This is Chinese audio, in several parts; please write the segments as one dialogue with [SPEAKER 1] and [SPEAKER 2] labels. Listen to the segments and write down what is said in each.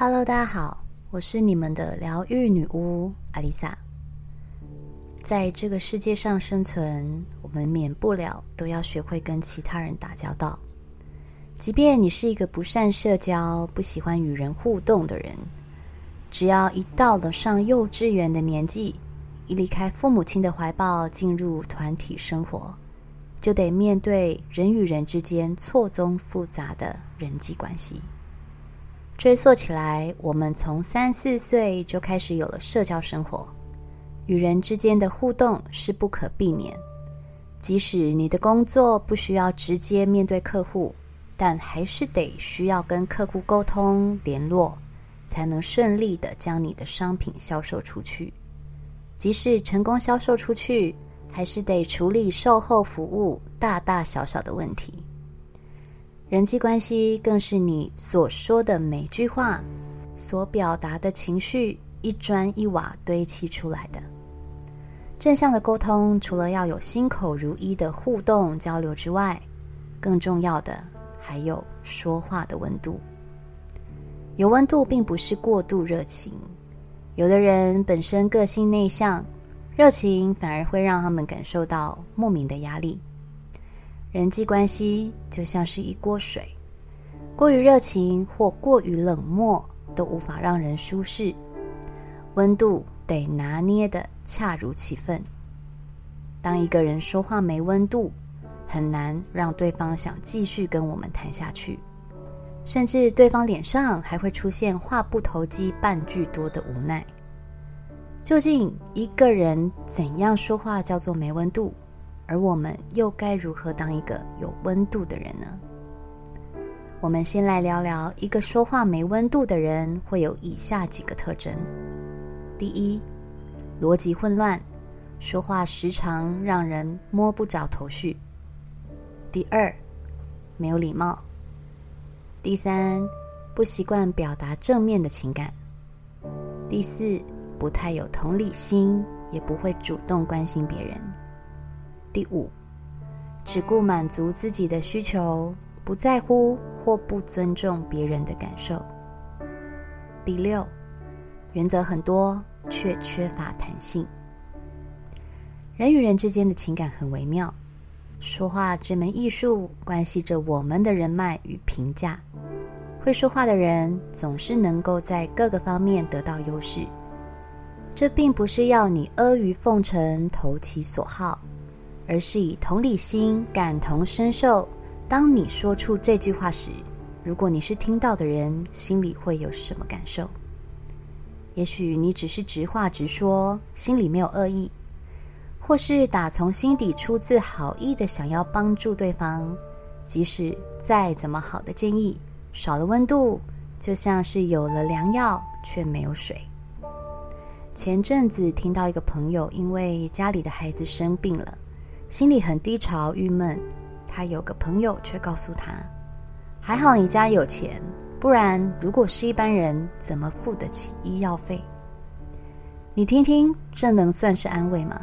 [SPEAKER 1] Hello，大家好，我是你们的疗愈女巫阿丽萨。在这个世界上生存，我们免不了都要学会跟其他人打交道。即便你是一个不善社交、不喜欢与人互动的人，只要一到了上幼稚园的年纪，一离开父母亲的怀抱，进入团体生活，就得面对人与人之间错综复杂的人际关系。追溯起来，我们从三四岁就开始有了社交生活，与人之间的互动是不可避免。即使你的工作不需要直接面对客户，但还是得需要跟客户沟通联络，才能顺利的将你的商品销售出去。即使成功销售出去，还是得处理售后服务大大小小的问题。人际关系更是你所说的每句话、所表达的情绪一砖一瓦堆砌出来的。正向的沟通，除了要有心口如一的互动交流之外，更重要的还有说话的温度。有温度并不是过度热情，有的人本身个性内向，热情反而会让他们感受到莫名的压力。人际关系就像是一锅水，过于热情或过于冷漠都无法让人舒适。温度得拿捏的恰如其分。当一个人说话没温度，很难让对方想继续跟我们谈下去，甚至对方脸上还会出现话不投机半句多的无奈。究竟一个人怎样说话叫做没温度？而我们又该如何当一个有温度的人呢？我们先来聊聊一个说话没温度的人会有以下几个特征：第一，逻辑混乱，说话时常让人摸不着头绪；第二，没有礼貌；第三，不习惯表达正面的情感；第四，不太有同理心，也不会主动关心别人。第五，只顾满足自己的需求，不在乎或不尊重别人的感受。第六，原则很多，却缺乏弹性。人与人之间的情感很微妙，说话这门艺术关系着我们的人脉与评价。会说话的人总是能够在各个方面得到优势。这并不是要你阿谀奉承、投其所好。而是以同理心感同身受。当你说出这句话时，如果你是听到的人，心里会有什么感受？也许你只是直话直说，心里没有恶意，或是打从心底出自好意的想要帮助对方。即使再怎么好的建议，少了温度，就像是有了良药却没有水。前阵子听到一个朋友因为家里的孩子生病了。心里很低潮、郁闷，他有个朋友却告诉他：“还好你家有钱，不然如果是一般人，怎么付得起医药费？”你听听，这能算是安慰吗？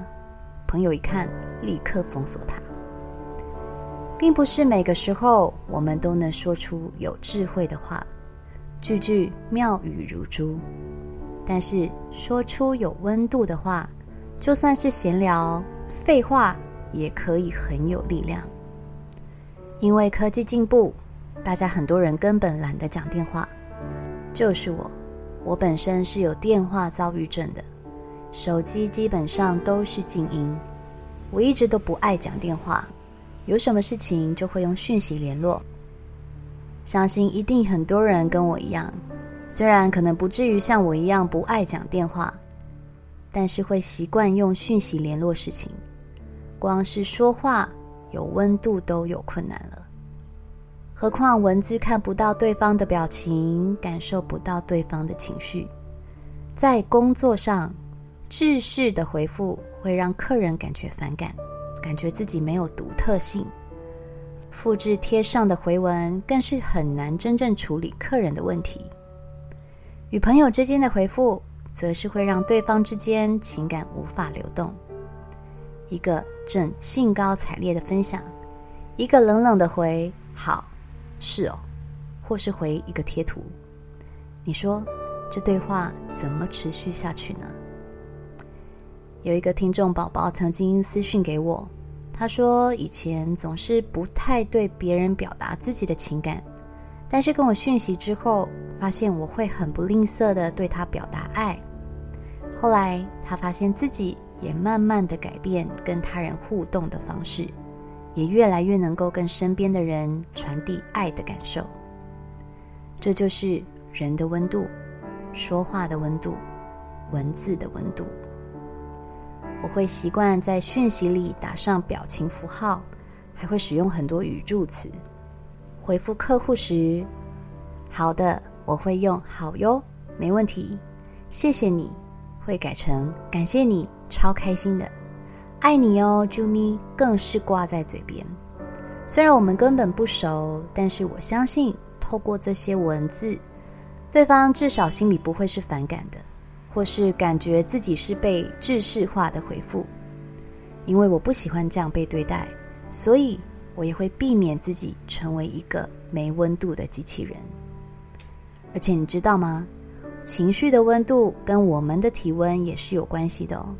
[SPEAKER 1] 朋友一看，立刻封锁他。并不是每个时候我们都能说出有智慧的话，句句妙语如珠，但是说出有温度的话，就算是闲聊、废话。也可以很有力量，因为科技进步，大家很多人根本懒得讲电话。就是我，我本身是有电话遭遇症的，手机基本上都是静音。我一直都不爱讲电话，有什么事情就会用讯息联络。相信一定很多人跟我一样，虽然可能不至于像我一样不爱讲电话，但是会习惯用讯息联络事情。光是说话有温度都有困难了，何况文字看不到对方的表情，感受不到对方的情绪。在工作上，制式的回复会让客人感觉反感，感觉自己没有独特性。复制贴上的回文更是很难真正处理客人的问题。与朋友之间的回复，则是会让对方之间情感无法流动。一个正兴高采烈的分享，一个冷冷的回“好，是哦”，或是回一个贴图，你说这对话怎么持续下去呢？有一个听众宝宝曾经私讯给我，他说以前总是不太对别人表达自己的情感，但是跟我讯息之后，发现我会很不吝啬的对他表达爱。后来他发现自己也慢慢的改变跟他人互动的方式，也越来越能够跟身边的人传递爱的感受。这就是人的温度，说话的温度，文字的温度。我会习惯在讯息里打上表情符号，还会使用很多语助词。回复客户时，好的，我会用好哟，没问题，谢谢你。会改成感谢你，超开心的，爱你哦，啾咪，更是挂在嘴边。虽然我们根本不熟，但是我相信，透过这些文字，对方至少心里不会是反感的，或是感觉自己是被制式化的回复。因为我不喜欢这样被对待，所以我也会避免自己成为一个没温度的机器人。而且你知道吗？情绪的温度跟我们的体温也是有关系的哦。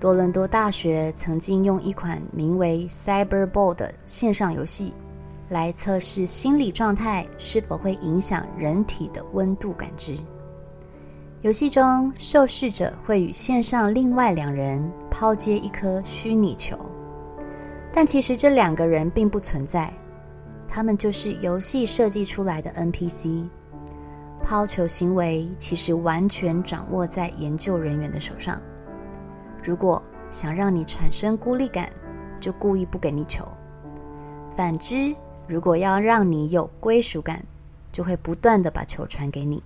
[SPEAKER 1] 多伦多大学曾经用一款名为 Cyberball 的线上游戏，来测试心理状态是否会影响人体的温度感知。游戏中，受试者会与线上另外两人抛接一颗虚拟球，但其实这两个人并不存在，他们就是游戏设计出来的 NPC。抛球行为其实完全掌握在研究人员的手上。如果想让你产生孤立感，就故意不给你球；反之，如果要让你有归属感，就会不断的把球传给你。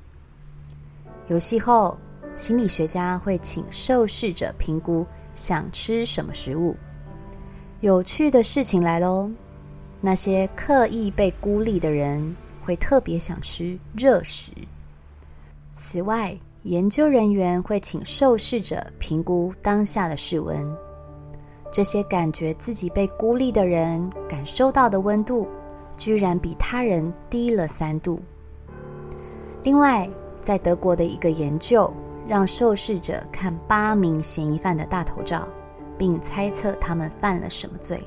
[SPEAKER 1] 游戏后，心理学家会请受试者评估想吃什么食物。有趣的事情来喽，那些刻意被孤立的人。会特别想吃热食。此外，研究人员会请受试者评估当下的室温。这些感觉自己被孤立的人感受到的温度，居然比他人低了三度。另外，在德国的一个研究，让受试者看八名嫌疑犯的大头照，并猜测他们犯了什么罪。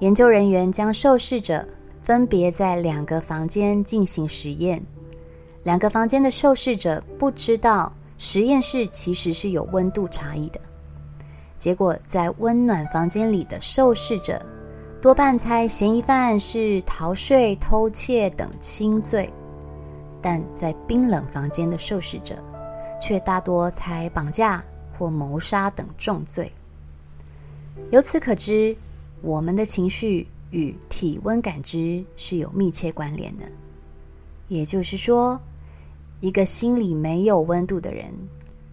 [SPEAKER 1] 研究人员将受试者。分别在两个房间进行实验，两个房间的受试者不知道实验室其实是有温度差异的。结果，在温暖房间里的受试者多半猜嫌疑犯是逃税、偷窃等轻罪，但在冰冷房间的受试者却大多猜绑架或谋杀等重罪。由此可知，我们的情绪。与体温感知是有密切关联的，也就是说，一个心里没有温度的人，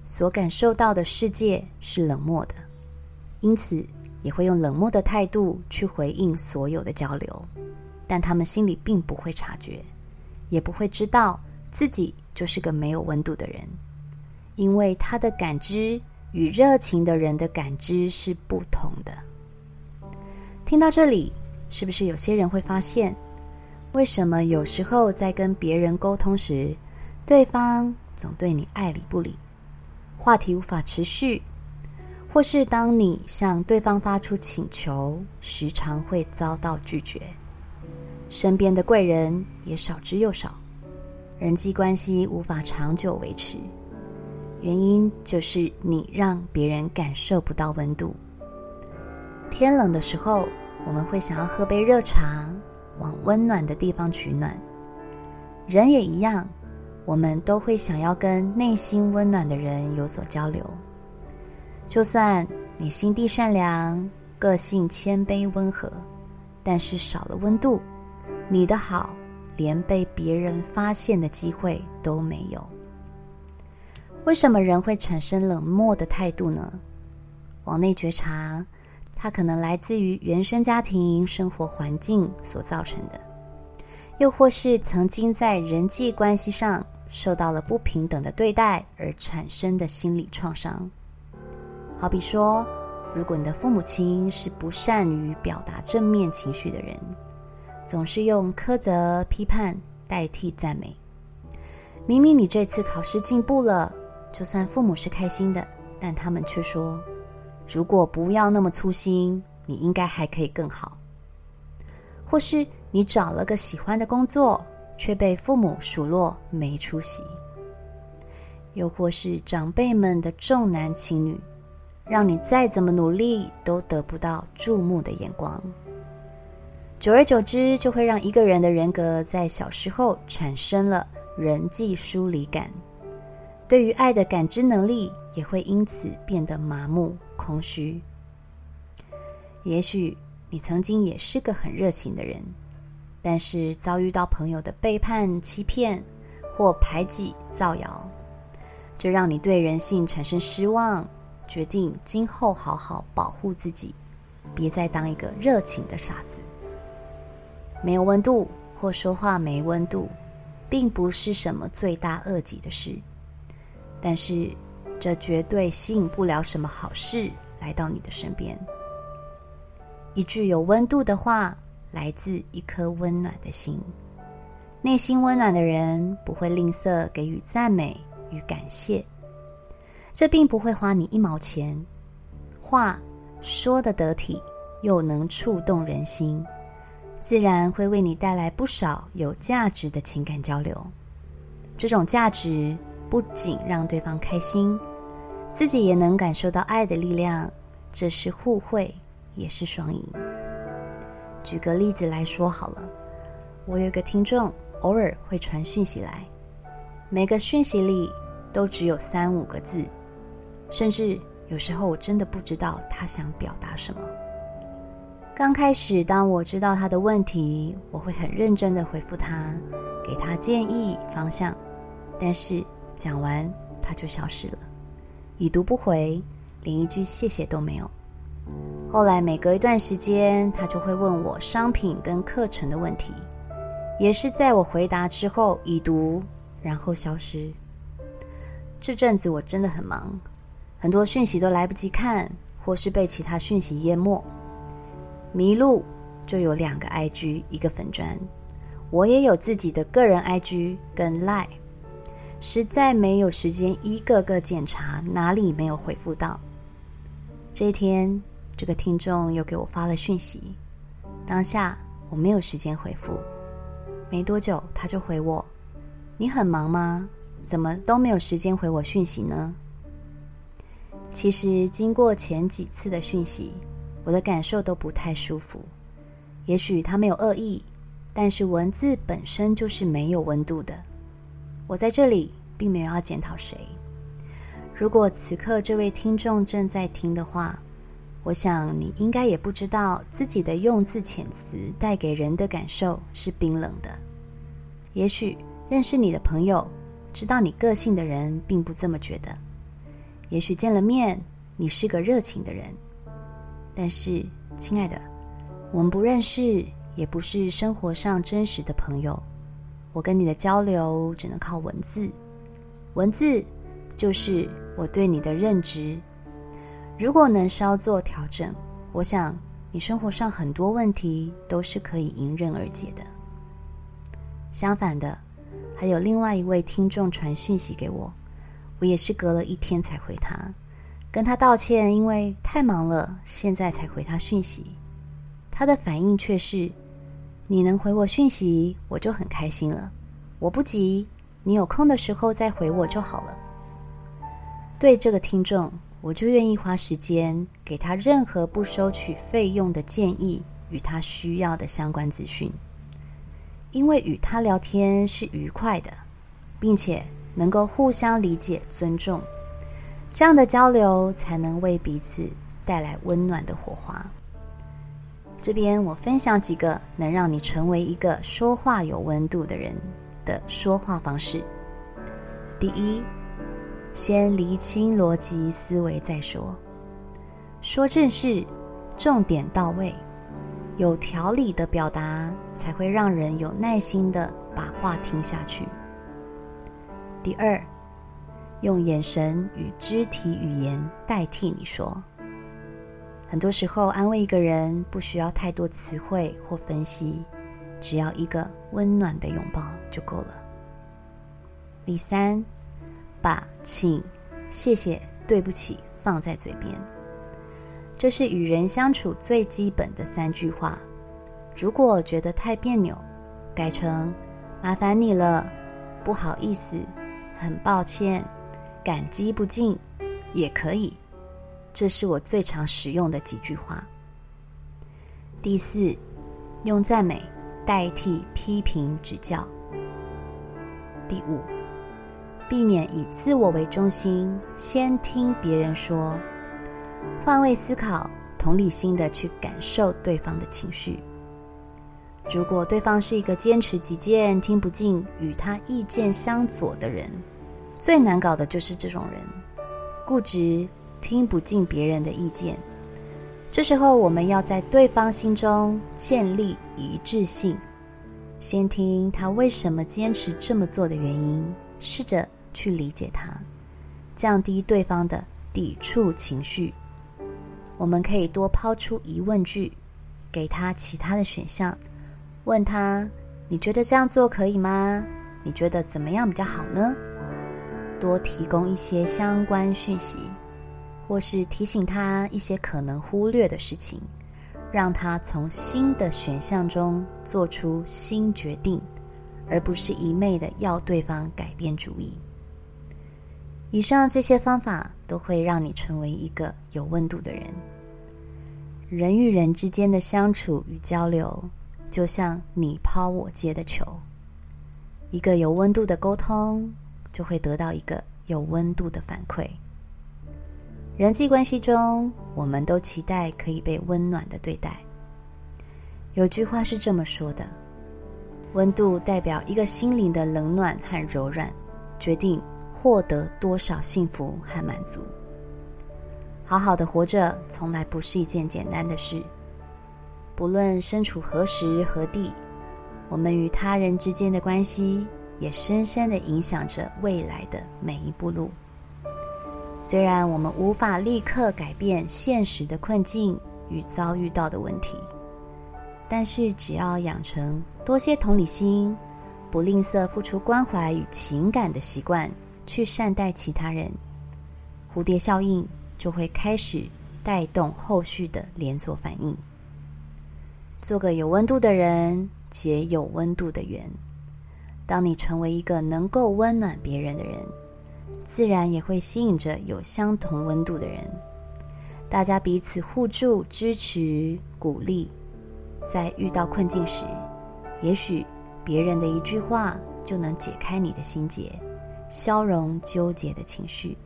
[SPEAKER 1] 所感受到的世界是冷漠的，因此也会用冷漠的态度去回应所有的交流，但他们心里并不会察觉，也不会知道自己就是个没有温度的人，因为他的感知与热情的人的感知是不同的。听到这里。是不是有些人会发现，为什么有时候在跟别人沟通时，对方总对你爱理不理，话题无法持续，或是当你向对方发出请求，时常会遭到拒绝，身边的贵人也少之又少，人际关系无法长久维持，原因就是你让别人感受不到温度。天冷的时候。我们会想要喝杯热茶，往温暖的地方取暖。人也一样，我们都会想要跟内心温暖的人有所交流。就算你心地善良，个性谦卑温和，但是少了温度，你的好连被别人发现的机会都没有。为什么人会产生冷漠的态度呢？往内觉察。它可能来自于原生家庭生活环境所造成的，又或是曾经在人际关系上受到了不平等的对待而产生的心理创伤。好比说，如果你的父母亲是不善于表达正面情绪的人，总是用苛责、批判代替赞美，明明你这次考试进步了，就算父母是开心的，但他们却说：“如果不要那么粗心，你应该还可以更好。”或是你找了个喜欢的工作，却被父母数落没出息；又或是长辈们的重男轻女，让你再怎么努力都得不到注目的眼光。久而久之，就会让一个人的人格在小时候产生了人际疏离感，对于爱的感知能力也会因此变得麻木、空虚。也许你曾经也是个很热情的人，但是遭遇到朋友的背叛、欺骗或排挤、造谣，这让你对人性产生失望，决定今后好好保护自己，别再当一个热情的傻子。没有温度或说话没温度，并不是什么罪大恶极的事，但是这绝对吸引不了什么好事来到你的身边。一句有温度的话，来自一颗温暖的心。内心温暖的人不会吝啬给予赞美与感谢，这并不会花你一毛钱。话说的得体，又能触动人心。自然会为你带来不少有价值的情感交流。这种价值不仅让对方开心，自己也能感受到爱的力量，这是互惠，也是双赢。举个例子来说好了，我有个听众，偶尔会传讯息来，每个讯息里都只有三五个字，甚至有时候我真的不知道他想表达什么。刚开始，当我知道他的问题，我会很认真的回复他，给他建议方向。但是讲完他就消失了，已读不回，连一句谢谢都没有。后来每隔一段时间，他就会问我商品跟课程的问题，也是在我回答之后已读，然后消失。这阵子我真的很忙，很多讯息都来不及看，或是被其他讯息淹没。迷路就有两个 IG，一个粉砖，我也有自己的个人 IG 跟 Line，实在没有时间一个个检查哪里没有回复到。这一天，这个听众又给我发了讯息，当下我没有时间回复，没多久他就回我：“你很忙吗？怎么都没有时间回我讯息呢？”其实经过前几次的讯息。我的感受都不太舒服，也许他没有恶意，但是文字本身就是没有温度的。我在这里并没有要检讨谁。如果此刻这位听众正在听的话，我想你应该也不知道自己的用字遣词带给人的感受是冰冷的。也许认识你的朋友，知道你个性的人并不这么觉得。也许见了面，你是个热情的人。但是，亲爱的，我们不认识，也不是生活上真实的朋友。我跟你的交流只能靠文字，文字就是我对你的认知。如果能稍作调整，我想你生活上很多问题都是可以迎刃而解的。相反的，还有另外一位听众传讯息给我，我也是隔了一天才回他。跟他道歉，因为太忙了，现在才回他讯息。他的反应却是：“你能回我讯息，我就很开心了。我不急，你有空的时候再回我就好了。”对这个听众，我就愿意花时间给他任何不收取费用的建议与他需要的相关资讯，因为与他聊天是愉快的，并且能够互相理解、尊重。这样的交流才能为彼此带来温暖的火花。这边我分享几个能让你成为一个说话有温度的人的说话方式。第一，先厘清逻辑思维再说，说正事，重点到位，有条理的表达才会让人有耐心的把话听下去。第二。用眼神与肢体语言代替你说。很多时候，安慰一个人不需要太多词汇或分析，只要一个温暖的拥抱就够了。第三，把请、谢谢、对不起放在嘴边。这是与人相处最基本的三句话。如果觉得太别扭，改成麻烦你了，不好意思，很抱歉，感激不尽，也可以。这是我最常使用的几句话。第四，用赞美代替批评指教。第五，避免以自我为中心，先听别人说，换位思考，同理心的去感受对方的情绪。如果对方是一个坚持己见、听不进、与他意见相左的人，最难搞的就是这种人，固执，听不进别人的意见。这时候，我们要在对方心中建立一致性，先听他为什么坚持这么做的原因，试着去理解他，降低对方的抵触情绪。我们可以多抛出疑问句，给他其他的选项。问他：“你觉得这样做可以吗？你觉得怎么样比较好呢？”多提供一些相关讯息，或是提醒他一些可能忽略的事情，让他从新的选项中做出新决定，而不是一昧的要对方改变主意。以上这些方法都会让你成为一个有温度的人。人与人之间的相处与交流。就像你抛我接的球，一个有温度的沟通，就会得到一个有温度的反馈。人际关系中，我们都期待可以被温暖的对待。有句话是这么说的：温度代表一个心灵的冷暖和柔软，决定获得多少幸福和满足。好好的活着，从来不是一件简单的事。不论身处何时何地，我们与他人之间的关系也深深的影响着未来的每一步路。虽然我们无法立刻改变现实的困境与遭遇到的问题，但是只要养成多些同理心、不吝啬付出关怀与情感的习惯，去善待其他人，蝴蝶效应就会开始带动后续的连锁反应。做个有温度的人，结有温度的缘。当你成为一个能够温暖别人的人，自然也会吸引着有相同温度的人。大家彼此互助、支持、鼓励，在遇到困境时，也许别人的一句话就能解开你的心结，消融纠结的情绪，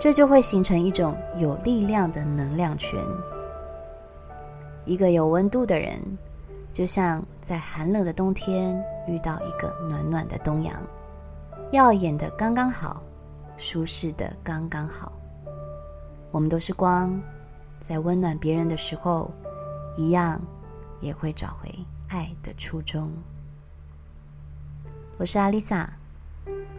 [SPEAKER 1] 这就会形成一种有力量的能量圈。一个有温度的人，就像在寒冷的冬天遇到一个暖暖的东阳，耀眼的刚刚好，舒适的刚刚好。我们都是光，在温暖别人的时候，一样也会找回爱的初衷。我是阿丽萨，